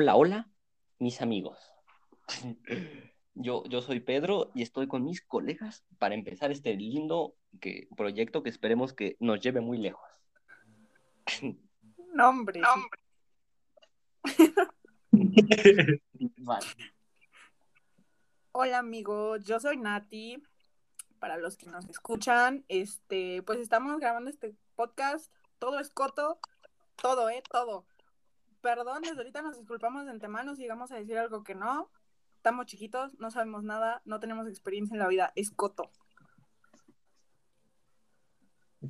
Hola, hola, mis amigos. Yo, yo soy Pedro y estoy con mis colegas para empezar este lindo que, proyecto que esperemos que nos lleve muy lejos. Nombre. Vale. Hola amigos, yo soy Nati. Para los que nos escuchan, este, pues estamos grabando este podcast. Todo es coto, todo, eh, todo. Perdón, desde ahorita nos disculpamos de antemano si llegamos a decir algo que no. Estamos chiquitos, no sabemos nada, no tenemos experiencia en la vida, es coto.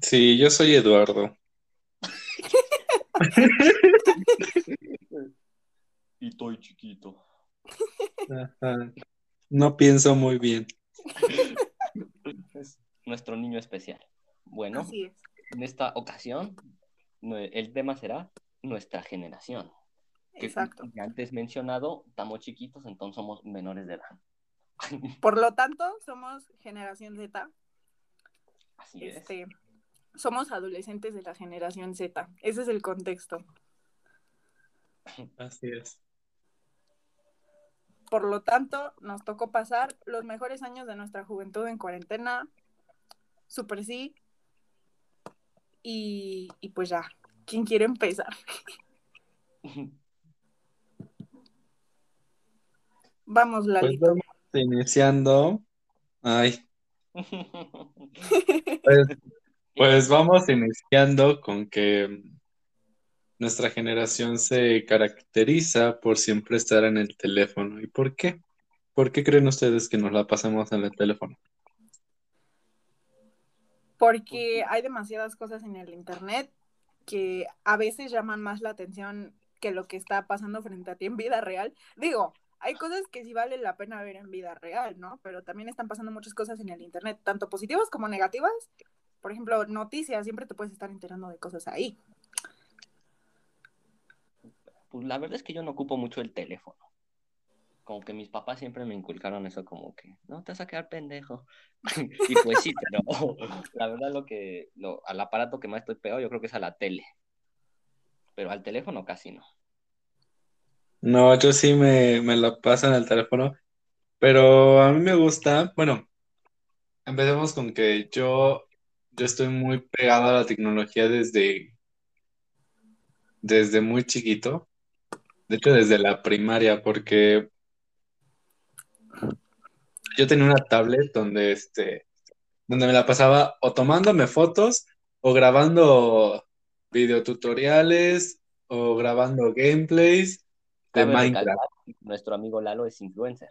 Sí, yo soy Eduardo. Y estoy chiquito. Ajá. No pienso muy bien. Es nuestro niño especial. Bueno, Así es. en esta ocasión el tema será nuestra generación. Que, Exacto. como antes mencionado, estamos chiquitos, entonces somos menores de edad. Por lo tanto, somos generación Z. Así es. Este, somos adolescentes de la generación Z. Ese es el contexto. Así es. Por lo tanto, nos tocó pasar los mejores años de nuestra juventud en cuarentena. Super sí. Y, y pues ya, ¿quién quiere empezar? Vamos, Pues Lalito. vamos iniciando. Ay, pues, pues vamos iniciando con que nuestra generación se caracteriza por siempre estar en el teléfono. ¿Y por qué? ¿Por qué creen ustedes que nos la pasamos en el teléfono? Porque hay demasiadas cosas en el internet que a veces llaman más la atención que lo que está pasando frente a ti en vida real. Digo, hay cosas que sí vale la pena ver en vida real, ¿no? Pero también están pasando muchas cosas en el internet, tanto positivas como negativas. Por ejemplo, noticias, siempre te puedes estar enterando de cosas ahí. Pues la verdad es que yo no ocupo mucho el teléfono. Como que mis papás siempre me inculcaron eso como que, no te vas a quedar pendejo. y pues sí, pero la verdad lo que, lo, al aparato que más estoy pegado yo creo que es a la tele. Pero al teléfono casi no. No, yo sí me, me la paso en el teléfono, pero a mí me gusta, bueno, empecemos con que yo, yo estoy muy pegado a la tecnología desde, desde muy chiquito, de hecho desde la primaria, porque yo tenía una tablet donde, este, donde me la pasaba o tomándome fotos o grabando videotutoriales o grabando gameplays de Cabe Minecraft. nuestro amigo Lalo es influencer.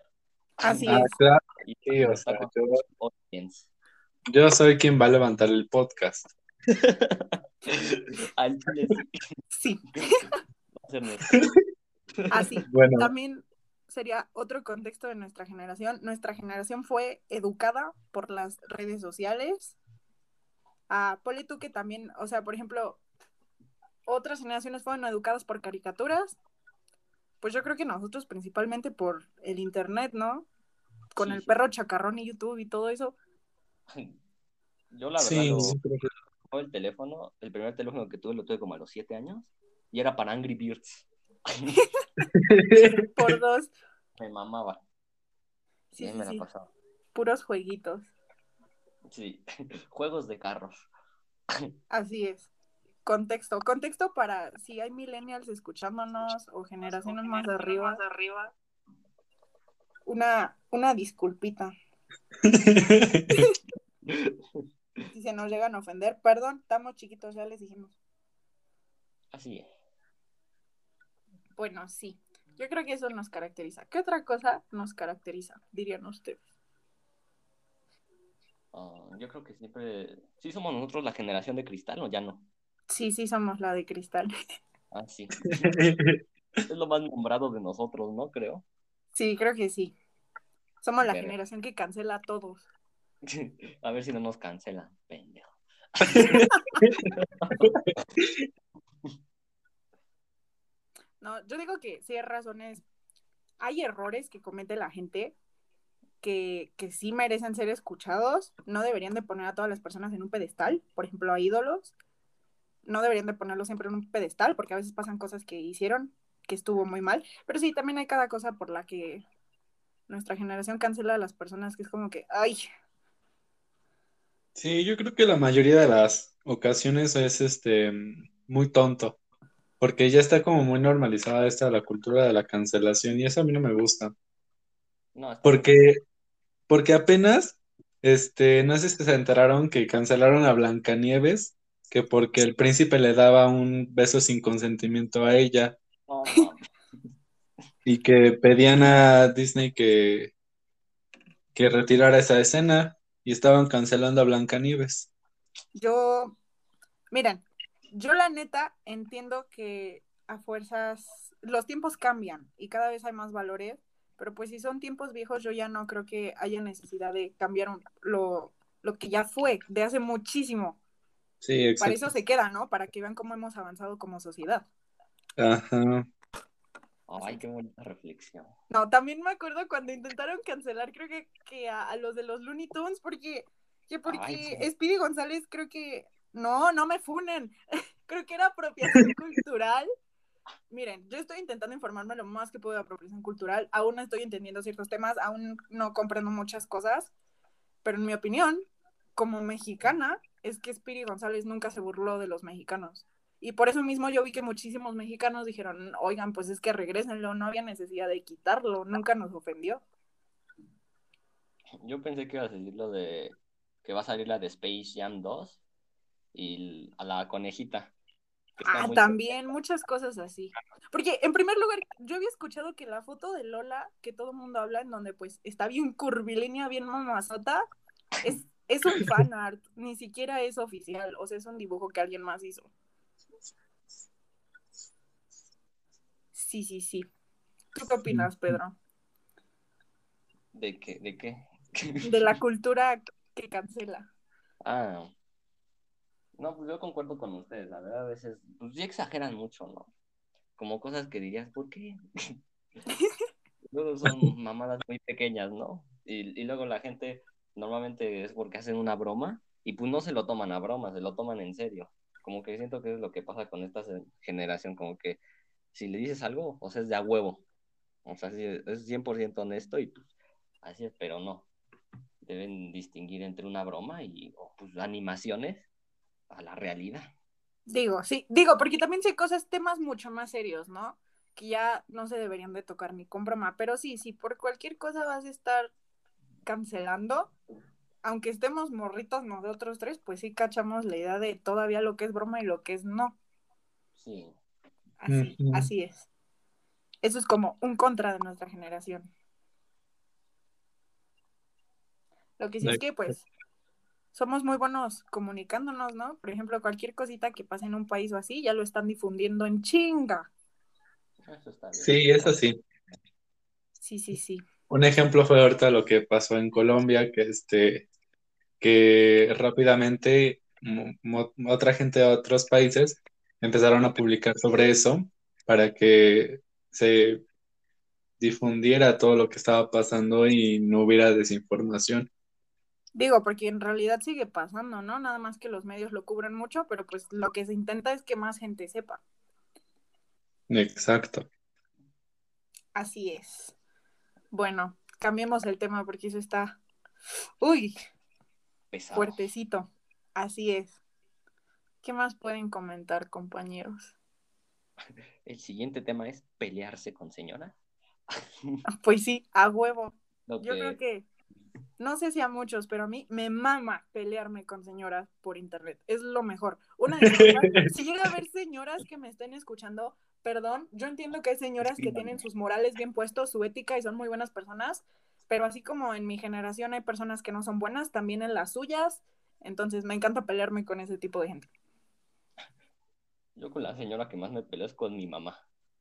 Así Ah, es. claro, Sí, o sea, yo- yo soy quien va a levantar el podcast. Sí, así. Bueno, También sería otro contexto de nuestra generación. Nuestra generación fue educada por las redes sociales. Ah, ponle tú que también, o sea, por ejemplo, otras generaciones fueron educadas por caricaturas. Pues yo creo que nosotros principalmente por el internet, ¿no? Con Sí, el sí. perro chacarrón y YouTube y todo eso. Yo la verdad sí, lo, sí, creo que- el teléfono, el primer teléfono que tuve lo tuve como a los 7 años y era para Angry Birds. Por dos. Me mamaba. Sí, y ahí sí, me la sí. pasaba. Puros jueguitos. Sí, juegos de carros. Así es. Contexto. Contexto para si hay millennials escuchándonos o generaciones más arriba. Una, una disculpita. Si se nos llegan a ofender, perdón, estamos chiquitos, ya les dijimos. Así es. Bueno, sí. Yo creo que eso nos caracteriza. ¿Qué otra cosa nos caracteriza? Dirían ustedes. Ah, yo creo que siempre. Sí, somos nosotros la generación de cristal, ¿o ya no? Sí, sí, somos la de cristal. Ah, sí. es lo más nombrado de nosotros, ¿no? Creo. Sí, creo que sí. Somos la generación que cancela a todos. A ver si no nos cancelan, pendejo. No, yo digo que sí hay razones, hay errores que comete la gente que, que sí merecen ser escuchados. No deberían de poner a todas las personas en un pedestal, por ejemplo, a ídolos. No deberían de ponerlos siempre en un pedestal porque a veces pasan cosas que hicieron que estuvo muy mal. Pero sí, también hay cada cosa por la que nuestra generación cancela a las personas que es como que, ay. Sí, yo creo que la mayoría de las ocasiones es este muy tonto, porque ya está como muy normalizada esta la cultura de la cancelación y eso a mí no me gusta. No, porque, porque apenas, este, no sé si se enteraron que cancelaron a Blancanieves, que porque el príncipe le daba un beso sin consentimiento a ella. y que pedían a Disney que, que retirara esa escena y estaban cancelando a Blancanieves. Yo, miren, yo la neta entiendo que a fuerzas los tiempos cambian y cada vez hay más valores, pero pues si son tiempos viejos yo ya no creo que haya necesidad de cambiar lo, lo que ya fue de hace muchísimo. Sí, Para eso se queda, ¿no? Para que vean cómo hemos avanzado como sociedad. Ajá. Ay, qué bonita reflexión. No, también me acuerdo cuando intentaron cancelar, creo que, que a, los de los Looney Tunes, porque, que porque Speedy González creo que, no, no me funen, creo que era apropiación cultural. Miren, yo estoy intentando informarme lo más que puedo de apropiación cultural, aún no estoy entendiendo ciertos temas, aún no comprendo muchas cosas, pero en mi opinión, como mexicana, es que Speedy González nunca se burló de los mexicanos. Y por eso mismo yo vi que muchísimos mexicanos dijeron, oigan, pues es que regresenlo, no había necesidad de quitarlo, nunca nos ofendió. Yo pensé que ibas a decir lo de que va a salir la de Space Jam 2 y a la conejita. Ah, también, muchas cosas así. Porque en primer lugar, yo había escuchado que la foto de Lola, que todo el mundo habla, en donde pues está bien curvilínea, bien mamazota, es, es un fan art, ni siquiera es oficial, o sea, es un dibujo que alguien más hizo. Sí, sí, sí. ¿Tú qué opinas, Pedro? ¿De qué? ¿De qué? De la cultura que cancela. Ah. No, pues yo concuerdo con ustedes, la verdad, a veces, pues sí exageran mucho, ¿no? Como cosas que dirías, ¿por qué? luego son mamadas muy pequeñas, ¿no? Y, y luego la gente normalmente es porque hacen una broma y pues no se lo toman a broma, se lo toman en serio. Como que siento que es lo que pasa con esta generación, como que si le dices algo, o sea, es de a huevo. O sea, es 100% honesto y pues así es, pero no. Deben distinguir entre una broma y pues, animaciones a la realidad. Digo, sí, digo, porque también hay cosas, temas mucho más serios, ¿no? Que ya no se deberían de tocar ni con broma, pero sí, si por cualquier cosa vas a estar cancelando, aunque estemos morritos nosotros tres, pues sí cachamos la idea de todavía lo que es broma y lo que es no. Sí. Así, así es. Eso es como un contra de nuestra generación. Lo que sí es que, pues, somos muy buenos comunicándonos, ¿no? Por ejemplo, cualquier cosita que pase en un país o así, ya lo están difundiendo en chinga. Eso está bien. Sí, eso sí. Sí, sí, sí. Un ejemplo fue ahorita lo que pasó en Colombia, que este, que rápidamente otra gente de otros países empezaron a publicar sobre eso para que se difundiera todo lo que estaba pasando y no hubiera desinformación. Digo, porque en realidad sigue pasando, ¿no? Nada más que los medios lo cubren mucho, pero pues lo que se intenta es que más gente sepa. Exacto. Así es. Bueno, cambiemos el tema porque eso está, uy, fuertecito. Así es. ¿Qué más pueden comentar, compañeros? El siguiente tema es pelearse con señora. Pues sí, a huevo. Yo creo que, no sé si a muchos, pero a mí me mama pelearme con señoras por internet. Es lo mejor. Una de si llega a haber señoras que me estén escuchando, perdón, yo entiendo que hay señoras que tienen sus morales bien puestos, su ética y son muy buenas personas, pero así como en mi generación hay personas que no son buenas, también en las suyas. Entonces me encanta pelearme con ese tipo de gente. Yo con la señora que más me peleo es con mi mamá.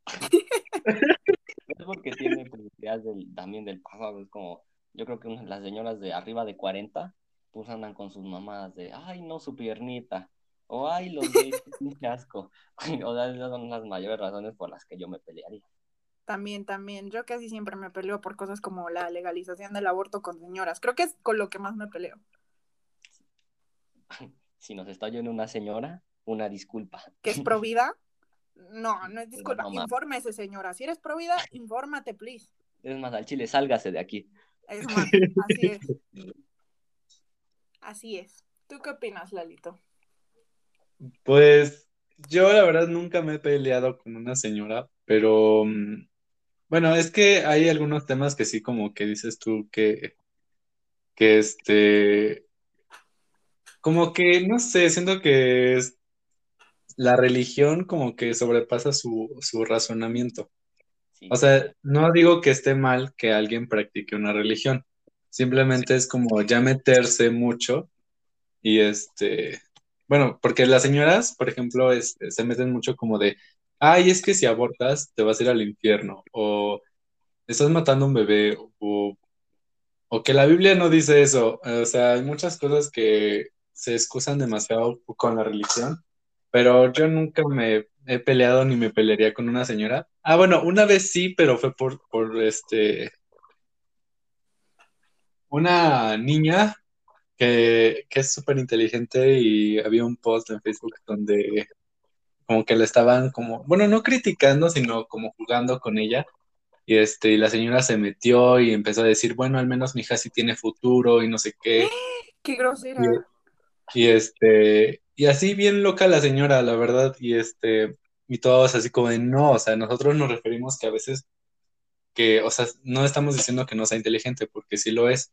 es porque tiene publicidades también del pasado. Es como, yo creo que las señoras de arriba de 40, pues andan con sus mamás de, ay, no, su piernita. O ay, los de un asco. o sea, esas son las mayores razones por las que yo me pelearía. También, también. Yo casi siempre me peleo por cosas como la legalización del aborto con señoras. Creo que es con lo que más me peleo. Si nos está oyendo una señora, una disculpa. ¿Que es pro vida? No, no es disculpa. Mames. infórmese, señora. Si eres pro vida, infórmate, please. Es más, al chile, sálgase de aquí. Es así es. Así es. ¿Tú qué opinas, Lalito? Pues yo la verdad nunca me he peleado con una señora, pero mm, bueno, es que hay algunos temas que sí como que dices tú que, que este, como que, no sé, siento que es- la religión como que sobrepasa su, su razonamiento. Sí. O sea, no digo que esté mal que alguien practique una religión, simplemente es como ya meterse mucho y este, bueno, porque las señoras, por ejemplo, es- se meten mucho como de, ay, es que si abortas te vas a ir al infierno, o estás matando a un bebé, o, o que la Biblia no dice eso, o sea, hay muchas cosas que se excusan demasiado con la religión, pero yo nunca me he peleado ni me pelearía con una señora. Ah, bueno, una vez sí, pero fue por, por este, una niña que, que es súper inteligente y había un post en Facebook donde como que le estaban como, bueno, no criticando, sino como jugando con ella. Y este, y la señora se metió y empezó a decir, bueno, al menos mi hija sí tiene futuro y no sé qué. Qué grosera. Y este, y así bien loca la señora, la verdad, y este, y todos así como de no, o sea, nosotros nos referimos que a veces que, o sea, no estamos diciendo que no sea inteligente, porque sí lo es,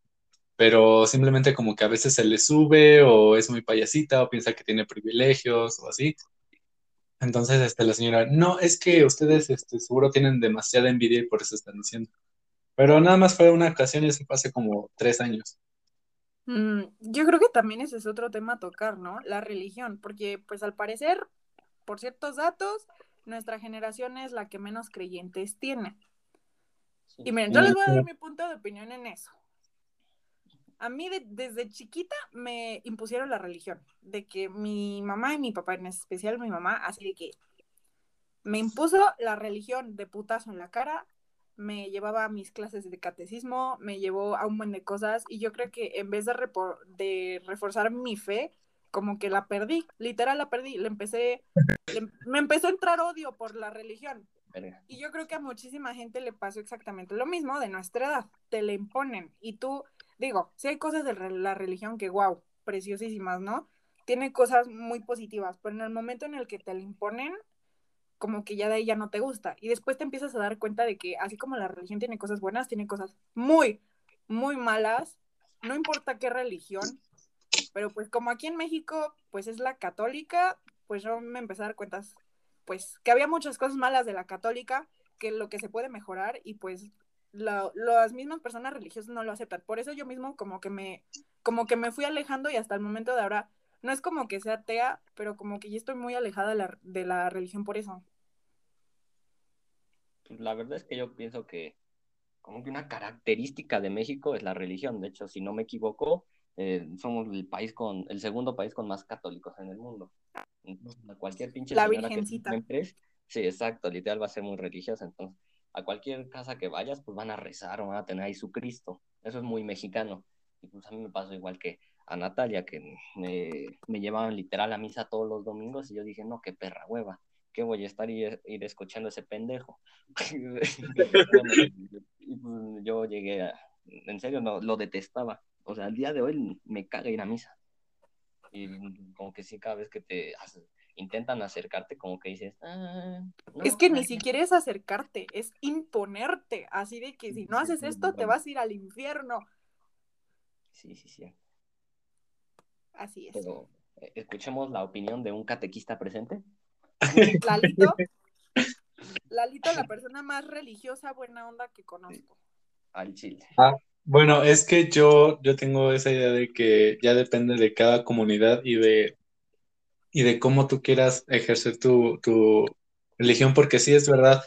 pero simplemente como que a veces se le sube o es muy payasita o piensa que tiene privilegios o así. Entonces, este, la señora, no, es que ustedes, este, seguro tienen demasiada envidia y por eso están diciendo. Pero nada más fue una ocasión y eso fue hace como tres años. Mm, yo creo que también ese es otro tema a tocar, ¿no? La religión, porque pues al parecer, por ciertos datos, nuestra generación es la que menos creyentes tiene. Sí. Y miren, yo les voy a dar mi punto de opinión en eso. A mí de- desde chiquita me impusieron la religión, de que mi mamá y mi papá, en especial mi mamá, así de que me impuso la religión de putazo en la cara, me llevaba a mis clases de catecismo, me llevó a un buen de cosas y yo creo que en vez de, de reforzar mi fe, como que la perdí, literal la perdí, le empecé, le- me empezó a entrar odio por la religión. Y yo creo que a muchísima gente le pasó exactamente lo mismo de nuestra edad. Te le imponen. Y tú, digo, si hay cosas de la religión que, wow, preciosísimas, ¿no? Tiene cosas muy positivas, pero en el momento en el que te le imponen, como que ya de ahí ya no te gusta. Y después te empiezas a dar cuenta de que así como la religión tiene cosas buenas, tiene cosas muy, muy malas. No importa qué religión, pero pues como aquí en México, pues es la católica, pues yo me empecé a dar cuentas, pues que había muchas cosas malas de la católica, que lo que se puede mejorar y pues la- las mismas personas religiosas no lo aceptan. Por eso yo mismo como que me, como que me fui alejando y hasta el momento de ahora, no es como que sea atea, pero como que ya estoy muy alejada de la, de la religión por eso. La verdad es que yo pienso que como que una característica de México es la religión. De hecho, si no me equivoco, eh, somos el país con, el segundo país con más católicos en el mundo. Entonces, a cualquier pinche La señora que virgencita. te encuentres, sí, exacto, literal va a ser muy religiosa. Entonces, a cualquier casa que vayas, pues van a rezar o van a tener ahí su Cristo. Eso es muy mexicano. Y pues a mí me pasó igual que a Natalia, que me, me llevaban literal a misa todos los domingos y yo dije, no, qué perra hueva. ¿Qué voy a estar ir, ir escuchando a ese pendejo? Y pues yo llegué a, en serio, no, lo detestaba. O sea, al día de hoy me caga ir a misa. Y como que sí, cada vez que te intentan acercarte, como que dices, ah, no, es que ni siquiera es acercarte, es imponerte, así de que si no haces esto te vas a ir al infierno. Sí, sí, sí. Así es. Pero eh, escuchemos la opinión de un catequista presente. Lalito, Lalito, la persona más religiosa, buena onda que conozco. Al chile. Bueno, es que yo, yo tengo esa idea de que ya depende de cada comunidad y de, y de cómo tú quieras ejercer tu, tu religión, porque sí es verdad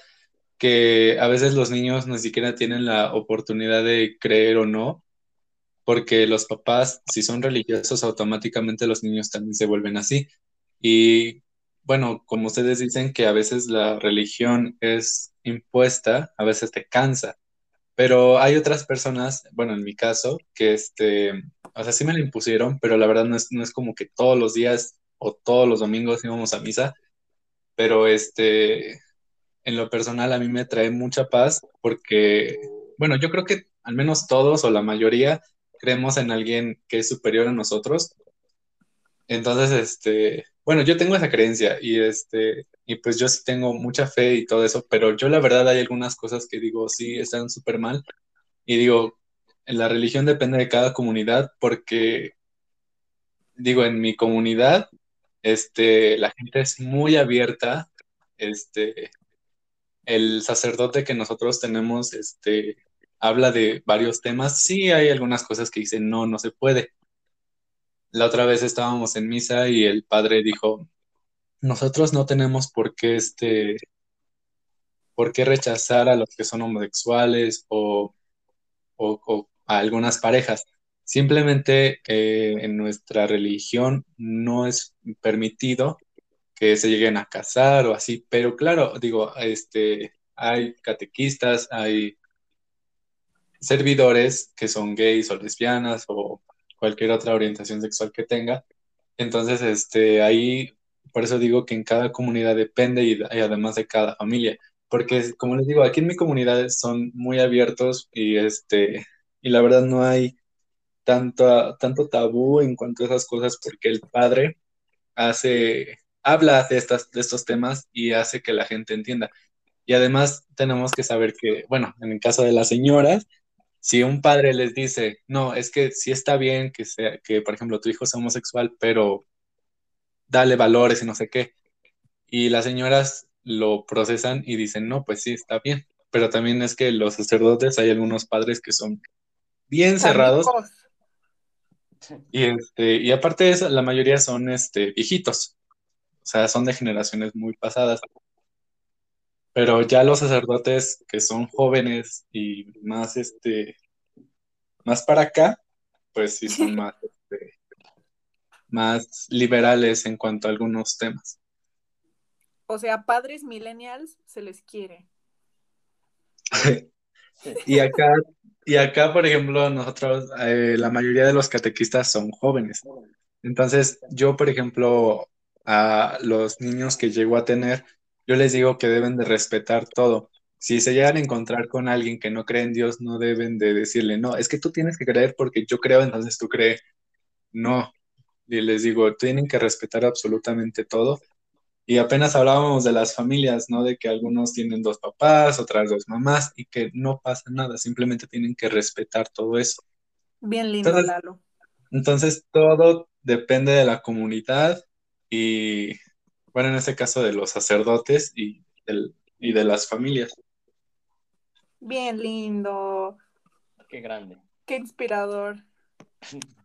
que a veces los niños ni siquiera tienen la oportunidad de creer o no, porque los papás, si son religiosos, automáticamente los niños también se vuelven así. Y bueno, como ustedes dicen que a veces la religión es impuesta, a veces te cansa. Pero hay otras personas, bueno, en mi caso, que este, o sea, sí me la impusieron, pero la verdad no es, no es como que todos los días o todos los domingos íbamos a misa. pero este, en lo personal a mí me trae mucha paz porque, bueno, yo creo que al menos todos o la mayoría creemos en alguien que es superior a nosotros. Entonces, este, bueno, yo tengo esa creencia y este, y pues yo sí tengo mucha fe y todo eso, pero yo la verdad hay algunas cosas que digo, sí, están súper mal. Y digo, la religión depende de cada comunidad porque, digo, en mi comunidad, este, la gente es muy abierta, este, el sacerdote que nosotros tenemos, este, habla de varios temas. Sí, hay algunas cosas que dicen, no, no se puede. La otra vez estábamos en misa y el padre dijo, nosotros no tenemos por qué, este, por qué rechazar a los que son homosexuales o, a algunas parejas. Simplemente eh, en nuestra religión no es permitido que se lleguen a casar o así, pero claro, digo, este, hay catequistas, hay servidores que son gays o lesbianas o cualquier otra orientación sexual que tenga. Entonces, este, ahí, por eso digo que en cada comunidad depende y, además de cada familia, porque como les digo, aquí en mi comunidad son muy abiertos y este, y la verdad no hay tanto, tanto tabú en cuanto a esas cosas porque el padre hace habla de, estas, de estos temas y hace que la gente entienda. Y además tenemos que saber que, bueno, en el caso de las señoras, si un padre les dice, no, es que sí está bien que, sea, que por ejemplo, tu hijo sea homosexual, pero dale valores y no sé qué, y las señoras lo procesan y dicen, no, pues sí, está bien, pero también es que los sacerdotes, hay algunos padres que son bien cerrados. Y, este, y aparte de eso, la mayoría son este, viejitos. O sea, son de generaciones muy pasadas. Pero ya los sacerdotes que son jóvenes y más, este, más para acá, pues sí son más, este, más liberales en cuanto a algunos temas. O sea, padres millennials se les quiere. y acá, y acá, por ejemplo, nosotros, eh, la mayoría de los catequistas son jóvenes. Entonces, yo, por ejemplo, a los niños que llego a tener, yo les digo que deben de respetar todo. Si se llegan a encontrar con alguien que no cree en Dios, no deben de decirle, no, es que tú tienes que creer porque yo creo, entonces tú crees. No, y les digo, tienen que respetar absolutamente todo. Y apenas hablábamos de las familias, ¿no? De que algunos tienen dos papás, otras dos mamás, y que no pasa nada, simplemente tienen que respetar todo eso. Bien lindo, Lalo. Entonces, todo depende de la comunidad y, bueno, en este caso de los sacerdotes y, y de las familias. Bien lindo. Qué grande. Qué inspirador.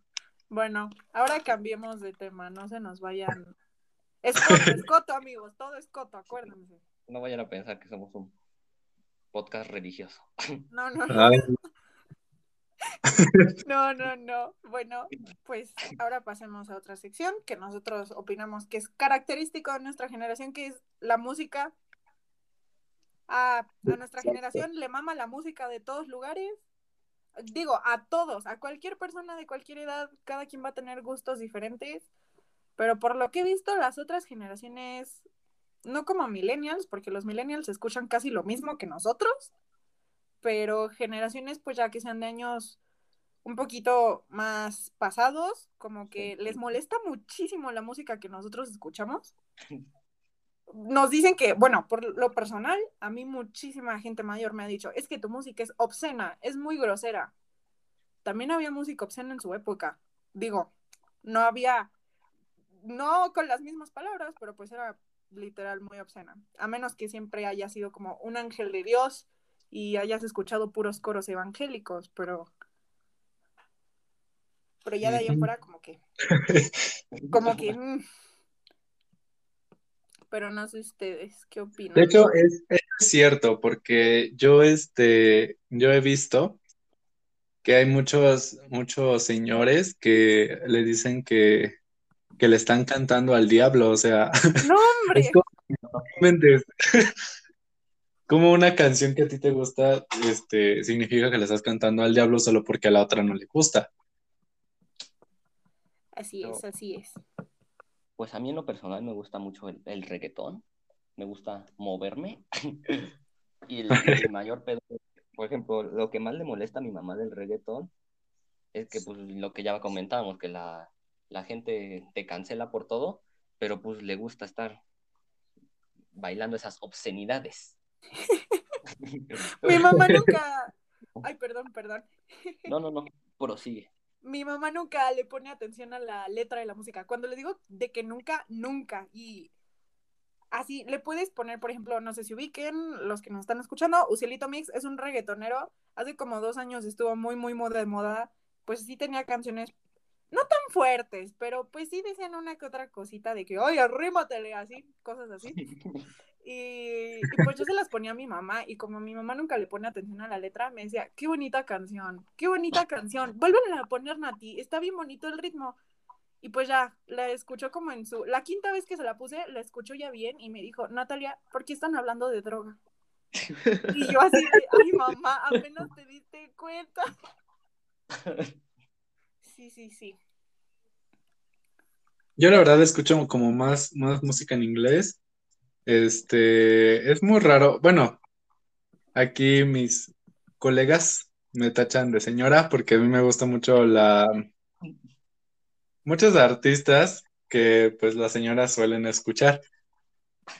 Bueno, ahora cambiemos de tema, no se nos vayan. Es coto, amigos, todo es coto, acuérdense. No vayan a pensar que somos un podcast religioso. No, no, no. No, no, no. Bueno, pues ahora pasemos a otra sección que nosotros opinamos que es característico de nuestra generación, que es la música. A, nuestra generación le mama la música de todos lugares. Digo, a todos, a cualquier persona de cualquier edad, cada quien va a tener gustos diferentes. Pero por lo que he visto, las otras generaciones, no como millennials, porque los millennials escuchan casi lo mismo que nosotros, pero generaciones pues ya que sean de años un poquito más pasados, como que les molesta muchísimo la música que nosotros escuchamos. Nos dicen que, bueno, por lo personal, a mí muchísima gente mayor me ha dicho, es que tu música es obscena, es muy grosera. También había música obscena en su época. Digo, no había, no con las mismas palabras, pero pues era literal muy obscena. A menos que siempre haya sido como un ángel de Dios y hayas escuchado puros coros evangélicos, pero pero ya de ahí en fuera como que como que mm. pero no sé ustedes qué opinan. De hecho es, es, cierto porque yo este yo he visto que hay muchos muchos señores que le dicen que que le están cantando al diablo, o sea, no hombre. como una canción que a ti te gusta, este, significa que le estás cantando al diablo solo porque a la otra no le gusta. Así es, así es. Pues a mí en lo personal me gusta mucho el, reggaetón. me gusta moverme. y el, el mayor pedo, por ejemplo, lo que más le molesta a mi mamá del reggaetón es que, pues, lo que ya comentábamos, que la, la gente te cancela por todo, pero pues le gusta estar bailando esas obscenidades. Mi mamá nunca. Ay, perdón, perdón. No, no, no, prosigue. Mi mamá nunca le pone atención a la letra de la música. Cuando le digo de que nunca, nunca. Y así, le puedes poner, por ejemplo, no sé si ubiquen los que nos están escuchando, Ucielito Mix es un reggaetonero. Hace como dos años estuvo muy, muy moda de moda. Pues sí tenía canciones no tan fuertes, pero pues sí decían una que otra cosita de que, oye, arrímatele, así, cosas así. Y, pues yo se las ponía a mi mamá y como mi mamá nunca le pone atención a la letra, me decía, qué bonita canción, qué bonita canción, vuelven a poner Nati, está bien bonito el ritmo. Y pues ya, la escuchó como en su... La quinta vez que se la puse, la escuchó ya bien y me dijo, Natalia, ¿por qué están hablando de droga? Y yo así ay mamá, apenas te diste cuenta. Sí, sí, sí. Yo la verdad escucho como más, más música en inglés. Este, es muy raro. Bueno, aquí mis colegas me tachan de señora porque a mí me gusta mucho la... Muchos artistas que pues las señoras suelen escuchar,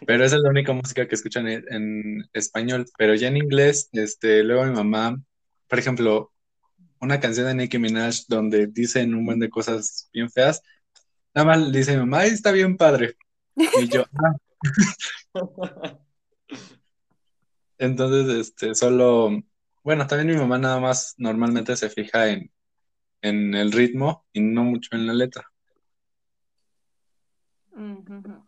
pero esa es la única música que escuchan en, en español, pero ya en inglés, este, luego mi mamá, por ejemplo, una canción de Nicki Minaj donde dicen un buen de cosas bien feas, nada más dice mi mamá, "Ay, está bien padre. Y yo, "Ah". Entonces, este, solo, bueno, también mi mamá nada más normalmente se fija en, en el ritmo y no mucho en la letra.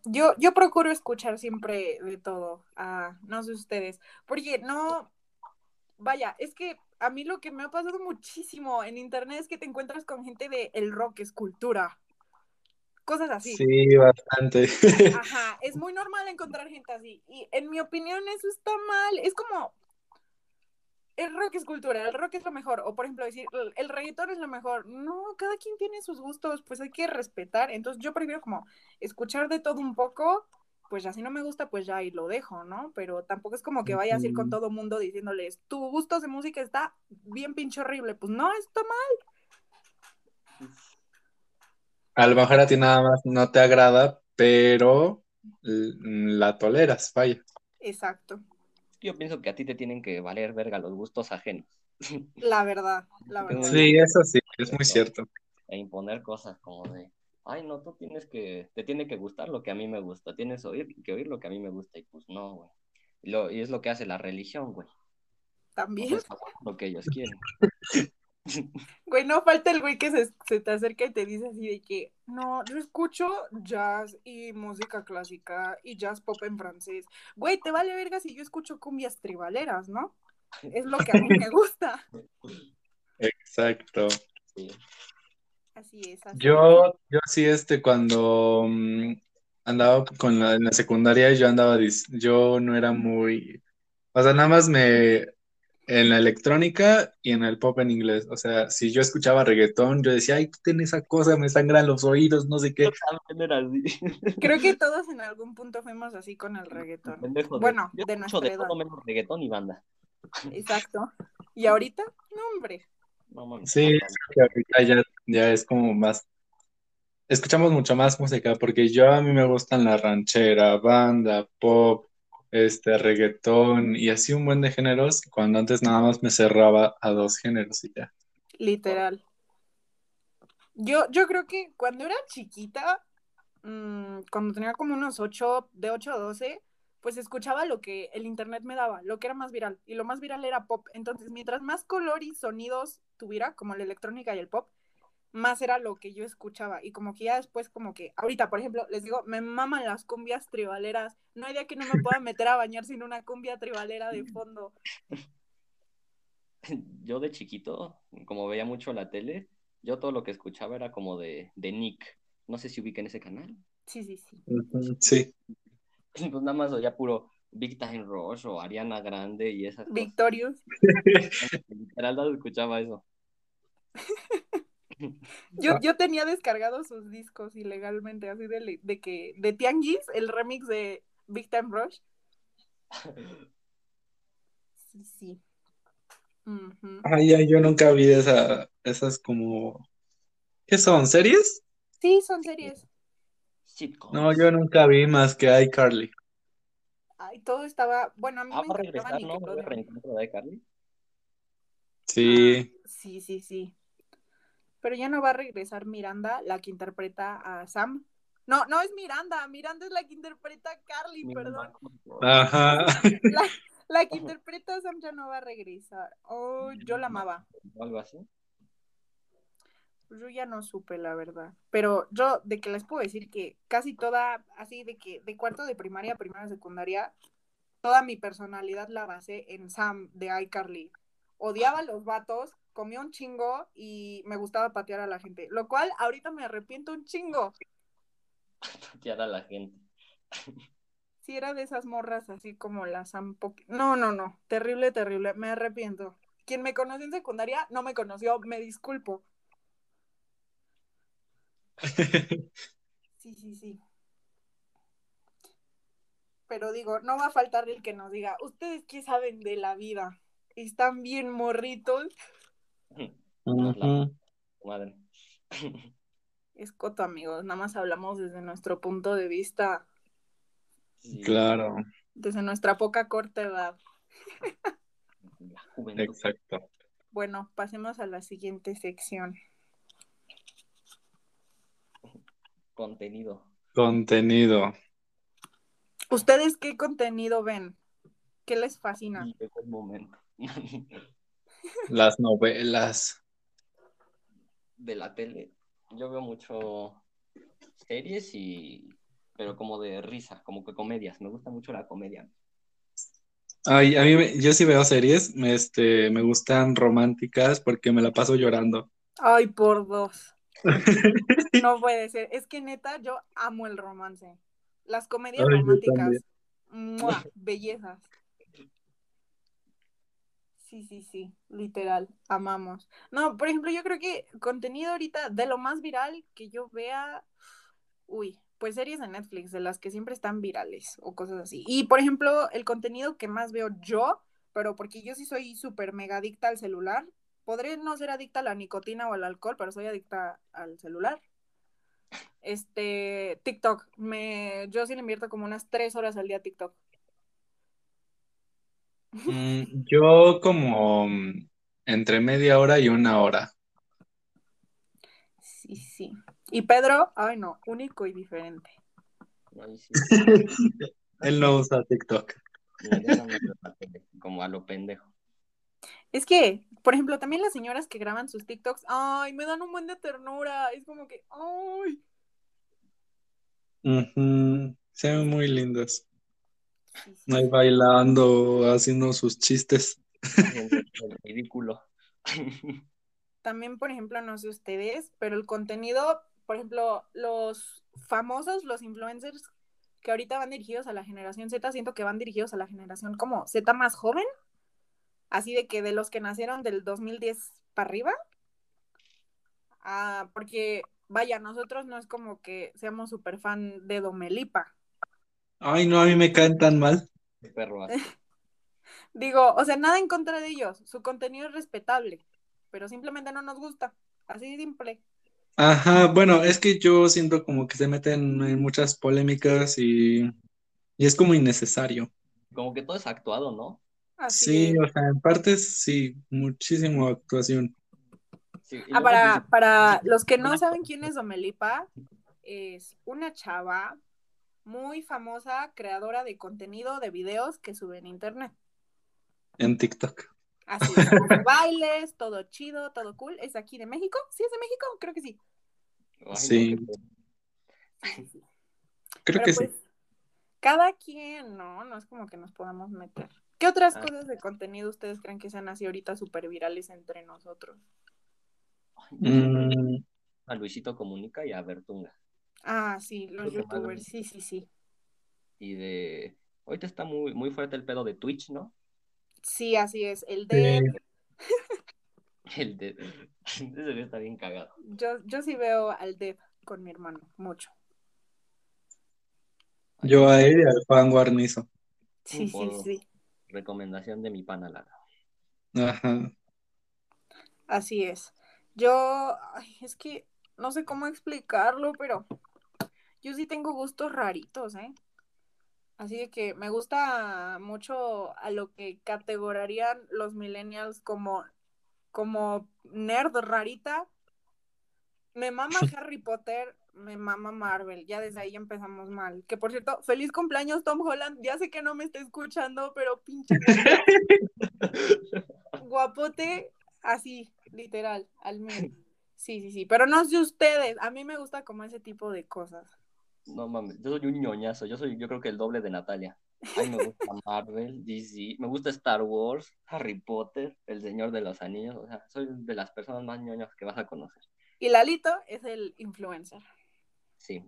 Yo, yo procuro escuchar siempre de todo, ah, no sé ustedes, porque no, vaya, es que a mí lo que me ha pasado muchísimo en internet es que te encuentras con gente de el rock es cultura, cosas así. Sí, bastante. Ajá, es muy normal encontrar gente así. Y en mi opinión eso está mal. Es como, el rock es cultura, el rock es lo mejor. O por ejemplo decir, el, el reggaetón es lo mejor. No, cada quien tiene sus gustos, pues hay que respetar. Entonces yo prefiero como escuchar de todo un poco. Pues ya si no me gusta, pues ya ahí lo dejo, ¿no? Pero tampoco es como que vayas a ir con todo mundo diciéndoles, tu gusto de música está bien pinche horrible. Pues no, está mal. A lo mejor a ti nada más no te agrada, pero la toleras, vaya. Exacto. Yo pienso que a ti te tienen que valer verga los gustos ajenos. La verdad, la verdad. Sí, eso sí, es muy cierto. E imponer cosas como de, ay, no, tú tienes que, te tiene que gustar lo que a mí me gusta, tienes oír, que oír lo que a mí me gusta, y pues no, güey. Y, lo- y es lo que hace la religión, güey. También. Lo que ellos quieren. Güey, no falta el güey que se, se te acerca y te dice así de que, no, yo escucho jazz y música clásica y jazz pop en francés. Güey, te vale verga si yo escucho cumbias tribaleras, ¿no? Es lo que a mí me gusta. Exacto. Sí. Así es, así Yo, yo sí, este, cuando mm, andaba con la, en la secundaria, yo andaba, yo no era muy, o sea, nada más me, en la electrónica y en el pop en inglés, o sea, si yo escuchaba reggaetón, yo decía, ay, quiten esa cosa, me sangran los oídos, no sé qué. Creo que todos en algún punto fuimos así con el reggaetón. Pendejo de- Bueno, yo de nuestra de edad. todo menos reggaetón y banda. Exacto. ¿Y ahorita? No, hombre. Sí, que ahorita ya, ya es como más, escuchamos mucho más música, porque yo a mí me gustan la ranchera, banda, pop, este, reggaetón y así un buen de géneros, cuando antes nada más me cerraba a dos géneros y ya. Literal. Yo, yo creo que cuando era chiquita, mm, cuando tenía como unos 8, de 8 a 12, pues escuchaba lo que el internet me daba, lo que era más viral. Y lo más viral era pop. Entonces, mientras más color y sonidos tuviera, como la electrónica y el pop, más era lo que yo escuchaba. Y como que ya después, como que, ahorita, por ejemplo, les digo, me maman las cumbias tribaleras. No hay día que no me pueda meter a bañar sin una cumbia tribalera de fondo. Yo de chiquito, como veía mucho la tele, yo todo lo que escuchaba era como de, de Nick. No sé si ubican ese canal. Sí, sí, sí. Sí, Pues nada más oía puro Big Time Rush o Ariana Grande y esas cosas. Victorious. Literal no escuchaba eso. Yo, yo tenía descargados sus discos ilegalmente, así de, de que, de Tianguis, el remix de Big Time Rush. Sí, sí. Ujú. Ay, ya, yo nunca vi esa, esas como... ¿Qué son? ¿Series? Sí, son series. Sitcoms. No, yo nunca vi más que iCarly. Ay, todo estaba. Bueno, a mí Ah, me regresar, ¿no? ¿Va a haber Nickelodeon. reencuentro de Carly? Sí. Sí, sí, sí. Pero ya no va a regresar Miranda, la que interpreta a Sam. No, no es Miranda, Miranda es la que interpreta a Carly, perdón. Ajá. La, la que interpreta a Sam ya no va a regresar. Oh, yo la amaba. Algo así. Yo ya no supe, la verdad. Pero yo, de que les puedo decir que casi toda, así de que de cuarto de primaria, primera, secundaria, toda mi personalidad la basé en Sam de iCarly. Odiaba a los vatos, comía un chingo y me gustaba patear a la gente. Lo cual ahorita me arrepiento un chingo. Patear a la gente. Si era de esas morras así como la Sam Poc- No, no, no. Terrible, terrible. Me arrepiento. Quien me conoció en secundaria no me conoció. Me disculpo. Sí, sí, sí. Pero digo, no va a faltar el que nos diga, ¿ustedes qué saben de la vida? Están bien morritos. Madre. Es coto, amigos. Nada más hablamos desde nuestro punto de vista, Sí, Claro, desde nuestra poca corta edad. La juventud. exacto. Bueno, pasemos a la siguiente sección. Contenido. Contenido. ¿Ustedes qué contenido ven? ¿Qué les fascina? Momento. Las novelas. de la tele. Yo veo mucho series y pero como de risa, como que comedias. Me gusta mucho la comedia. Ay, a mí, me- yo sí veo series, me, este, me gustan románticas porque me la paso llorando. Ay, por dos. No puede ser. Es que neta, yo amo el romance. Las comedias Ay, románticas. también. ¡mua! Bellezas. Sí, sí, sí, literal, amamos. No, por ejemplo, yo creo que contenido ahorita de lo más viral que yo vea, uy, pues series de Netflix, de las que siempre están virales o cosas así. Y por ejemplo, el contenido que más veo yo, pero porque yo sí soy súper mega adicta al celular, podré no ser adicta a la nicotina o al alcohol, pero soy adicta al celular. Este, TikTok, me, yo sí le invierto como unas tres horas al día a TikTok. Mm, yo como mm, entre media hora y una hora. Sí, sí. Y Pedro, ay no, único y diferente. Sí. Él no usa TikTok. Como a lo pendejo. Es que, por ejemplo, también las señoras que graban sus TikToks, ay, me dan un buen de ternura. Es como que, ay. Ujú, Se ven muy lindas. Sí, sí. Ahí bailando, haciendo sus chistes. Ridículo. También, por ejemplo, no sé ustedes, pero el contenido, por ejemplo, los famosos, los influencers que ahorita van dirigidos a la generación Z, siento que van dirigidos a la generación como Z más joven, así de que de los que nacieron del 2010 para arriba, ah, porque vaya, nosotros no es como que seamos súper fan de Domelipa. Ay, no, a mí me caen tan mal. Qué perro así. Digo, o sea, nada en contra de ellos, su contenido es respetable, pero simplemente no nos gusta, así de simple. Ajá, bueno, es que yo siento como que se meten en muchas polémicas y, y es como innecesario. Como que todo es actuado, ¿no? Así Sí, es. o sea, en partes sí, muchísimo actuación. Sí, Ah, para, para los que no saben quién es Domelipa, es una chava muy famosa, creadora de contenido de videos que sube en internet. En TikTok. Así, es, bailes, todo chido, todo cool. ¿Es aquí de México? ¿Sí es de México? Creo que sí. "Ay, no, Sí. qué perro". Sí, sí, sí. Creo Pero que pues, sí. cada quien, ¿no? No es como que nos podamos meter. ¿Qué otras Ah. cosas de contenido ustedes creen que sean así ahorita súper virales entre nosotros? Ay, Mm, a Luisito Comunica y a Bertunga. Ah, sí, los Creo youtubers, sí, sí, sí. Y de. Ahorita está muy, muy fuerte el pedo de Twitch, ¿no? Sí, así es. El sí. de El de. Ese video está bien cagado. Yo, yo sí veo al Dev con mi hermano, mucho. Yo a él y al Juan Guarnizo. Sí, sí, sí. Recomendación de mi pana Lara. Ajá. Así es. Yo, ay, es que no sé cómo explicarlo, pero yo sí tengo gustos raritos, ¿eh? Así de que me gusta mucho a lo que categorarían los millennials como, como nerd rarita. Me mama Harry Potter, me mama Marvel. Ya desde ahí empezamos mal. Que por cierto, feliz cumpleaños Tom Holland. Ya sé que no me está escuchando, pero pinche guapote, así, literal, al menos. Sí, sí, sí. Pero no sé ustedes. A mí me gusta como ese tipo de cosas. No mames, yo soy un ñoñazo. Yo soy, yo creo que el doble de Natalia. A mí me gusta Marvel, DC, me gusta Star Wars, Harry Potter, El Señor de los Anillos. O sea, soy de las personas más ñoñas que vas a conocer. Y Lalito es el influencer. Sí.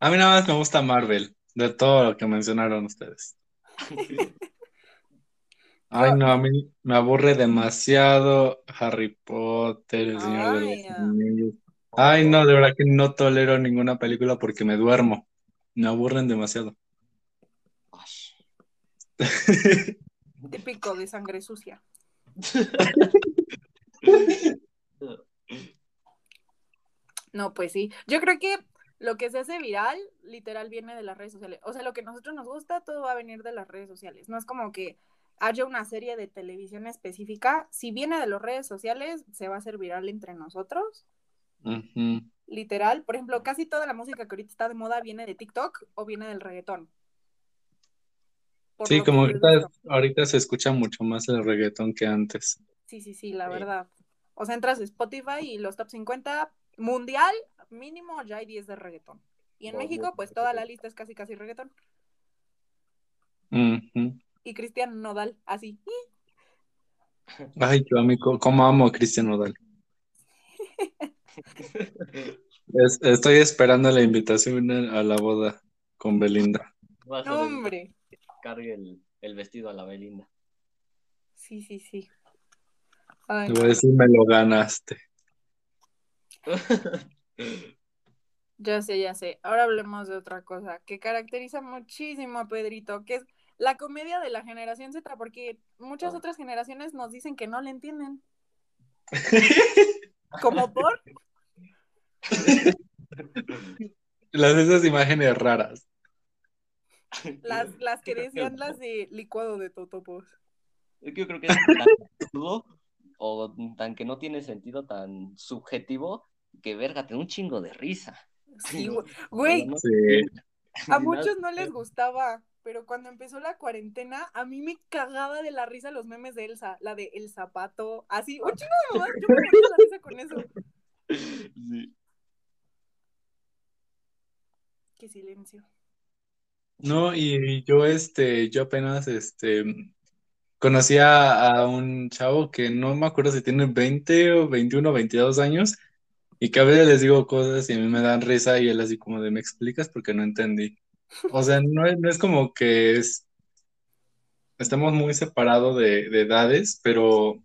A mí nada más me gusta Marvel, de todo lo que mencionaron ustedes. Ay, no, a mí me aburre demasiado Harry Potter, El Señor de Ay, los ya. Anillos. Ay, no, de verdad que no tolero ninguna película porque me duermo. Me aburren demasiado. Típico de sangre sucia. No, pues sí. Yo creo que lo que se hace viral, literal, viene de las redes sociales. O sea, lo que a nosotros nos gusta, todo va a venir de las redes sociales. No es como que haya una serie de televisión específica. Si viene de las redes sociales, se va a hacer viral entre nosotros. Literal. Por ejemplo, casi toda la música que ahorita está de moda viene de TikTok o viene del reggaetón. Por Sí, como ahorita, ahorita se escucha mucho más el reggaetón que antes. Sí, sí, sí, la Sí. verdad. O sea, entras a Spotify y los top 50 mundial, mínimo ya hay 10 de reggaetón. Y en Wow, México, pues toda la lista es casi, casi reggaetón. Y Cristian Nodal, así. Ay, yo a mí, co- cómo amo a Cristian Nodal. Es- estoy esperando la invitación a la boda con Belinda. No, el- hombre. cargue el, el vestido a la Belinda. Sí, sí, sí. Ay, no, voy a decir, me lo ganaste. Ya sé, ya sé. Ahora hablemos de otra cosa que caracteriza muchísimo a Pedrito, que es la comedia de la generación Z, porque muchas Ah. otras generaciones nos dicen que no le entienden. Como por Las esas imágenes raras. las, las que decían las de licuado de totopos. Es que yo creo que es tan absurdo o tan que no tiene sentido tan subjetivo que verga, tiene un chingo de risa. Sí, güey. Güey, no- Sí. a muchos no les gustaba, pero cuando empezó la cuarentena, a mí me cagaba de la risa los memes de Elsa, la de el zapato, así, un chingo de mamás, yo me moría de la risa con eso. Sí. Qué silencio. No, y yo este, yo apenas este conocí a, a un chavo que no me acuerdo si tiene 20 o 21 o 22 años, y que a veces les digo cosas y a mí me dan risa y él así como de, ¿me explicas? Porque no entendí. O sea, no es, no es como que es, estamos muy separados de, de edades, pero,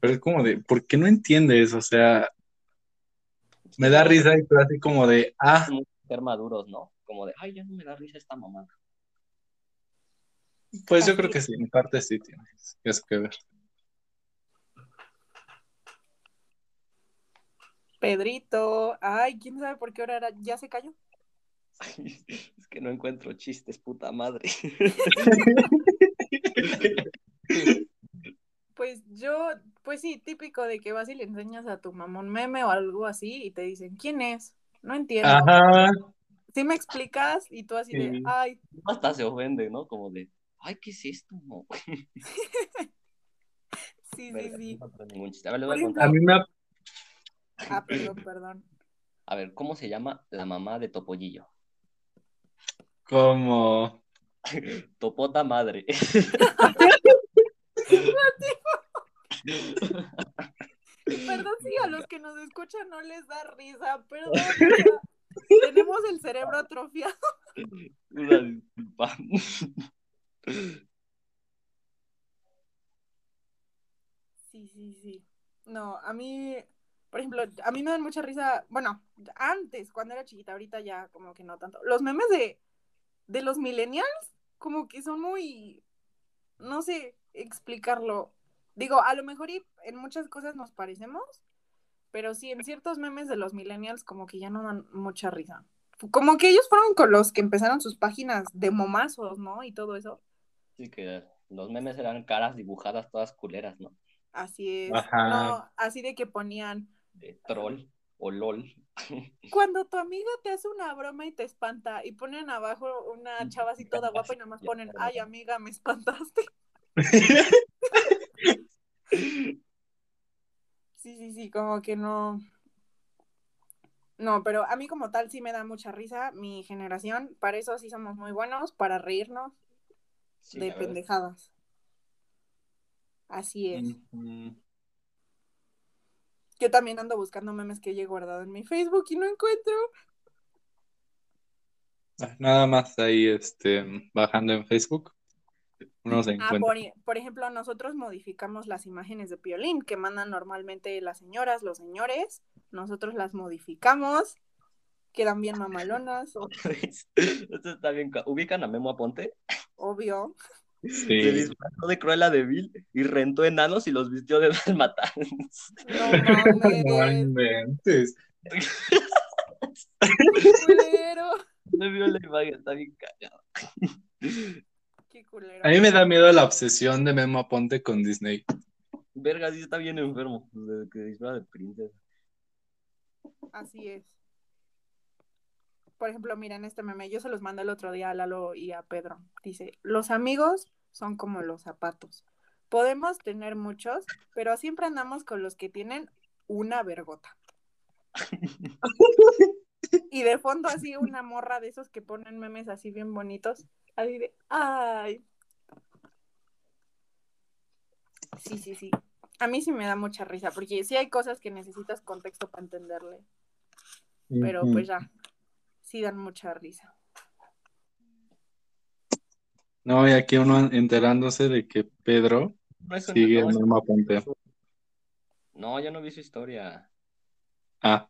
pero es como de, ¿por qué no entiendes? O sea, me da risa y tú así como de, ah, ser maduros, ¿no? Como de, ay, ya no me da risa esta mamá. pues yo creo que sí, en parte sí tienes eso que ver. Pedrito, ay, quién sabe por qué hora era, ya se cayó. Es que no encuentro chistes, puta madre. Pues yo, pues sí, típico de que vas y le enseñas a tu mamá un meme o algo así y te dicen, ¿quién es? No entiendo. Ajá, Si me explicas y tú así de, Sí. ay, Hasta se ofende, ¿no? Como de, ay, ¿qué es esto? No. sí, sí, Verga, sí. no. A ver, le voy a ejemplo- a contar. mí me, ha- Ah, perdón, perdón. A ver, ¿cómo se llama la mamá de Topollillo? Como, Topota madre. Perdón si a los que nos escuchan no les da risa, perdón. tenemos el cerebro atrofiado. Una disculpa. Sí, sí, sí. No, a mí, Por ejemplo, a mí me dan mucha risa, bueno, antes, cuando era chiquita, ahorita ya como que no tanto. Los memes de, de los millennials, como que son muy, no sé explicarlo. Digo, a lo mejor y en muchas cosas nos parecemos, pero sí, en ciertos memes de los millennials como que ya no dan mucha risa. Como que ellos fueron con los que empezaron sus páginas de momazos, ¿no? Y todo eso. Sí, que los memes eran caras dibujadas todas culeras, ¿no? Así es. Ajá. No, así de que ponían, De troll o lol. cuando tu amiga te hace una broma y te espanta, y ponen abajo una chava así toda guapa y nomás ponen, ay amiga, me espantaste. Sí, sí, sí, como que no. No, pero a mí como tal sí me da mucha risa mi generación. Para eso sí somos muy buenos, para reírnos Sí, de pendejadas. Así es. Mm, Yo también ando buscando memes que he guardado en mi Facebook y no encuentro. Nada más ahí, este, bajando en Facebook, se Ah, por, por ejemplo, nosotros modificamos las imágenes de Piolín que mandan normalmente las señoras, los señores. Nosotros las modificamos. Quedan bien mamalonas, está bien. ca- ¿Ubican a Memo Aponte? obvio. Se Sí. disfrazó de Cruella de Vil y rentó enanos y los vistió de dalmatans. No No mames, inventes. culero. No vio la imagen, está bien cagado. Qué culero. A mí me da miedo la obsesión de Memo Aponte con Disney. Verga, sí está bien enfermo. Desde que disfraza de princesa. Así es. Por ejemplo, miren este meme, yo se los mandé el otro día a Lalo y a Pedro. Dice, los amigos son como los zapatos. Podemos tener muchos, pero siempre andamos con los que tienen una vergota. Y de fondo así una morra de esos que ponen memes así bien bonitos. Así de, ay. Sí, sí, sí. A mí sí me da mucha risa, porque sí hay cosas que necesitas contexto para entenderle. Pero pues ya, sí dan mucha risa. No, y aquí uno enterándose de que Pedro No, sigue no, a eso- Memo Aponte. no, yo no vi su historia. Ah,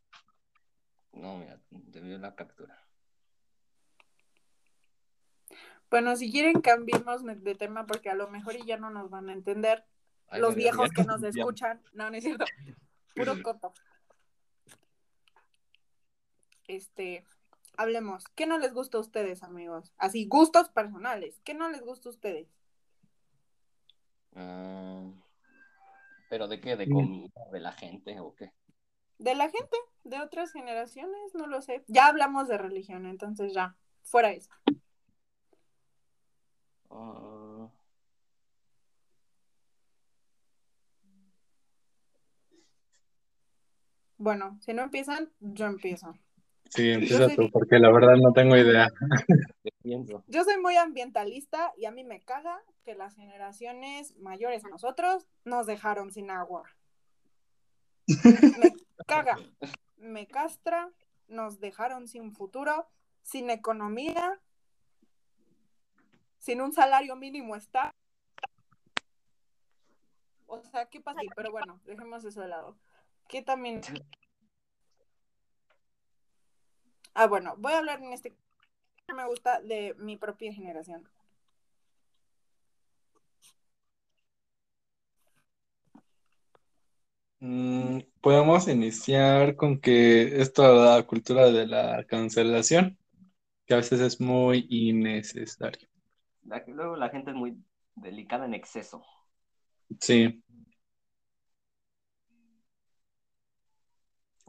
No, mira, te vio la captura. Bueno, si quieren cambiemos de tema porque a lo mejor y ya no nos van a entender Ay, los viejos ya- que nos ya- escuchan. No, no es cierto. Puro coto. Este, hablemos. ¿Qué no les gusta a ustedes, amigos? Así, gustos personales. ¿Qué no les gusta a ustedes? Ah, ¿Pero de qué? ¿De Mm. comida? ¿De la gente o qué? De la gente, de otras generaciones, no lo sé. Ya hablamos de religión, entonces ya, fuera eso. Ah, Bueno, si no empiezan, yo empiezo. Sí, empieza soy tú, porque la verdad no tengo idea. Yo soy muy ambientalista y a mí me caga que las generaciones mayores a nosotros nos dejaron sin agua. Me caga, me castra, nos dejaron sin futuro, sin economía, sin un salario mínimo está. O sea, ¿qué pasa? Pero bueno, dejemos eso de lado. ¿Qué también? Ah, bueno, voy a hablar en este que me gusta de mi propia generación. Mm, podemos iniciar con que esto de la cultura de la cancelación, que a veces es muy innecesario. La que luego la gente es muy delicada en exceso. Sí,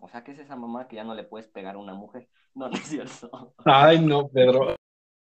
O sea, ¿qué es esa mamá que ya no le puedes pegar a una mujer? No, no es cierto. ay no, Pedro.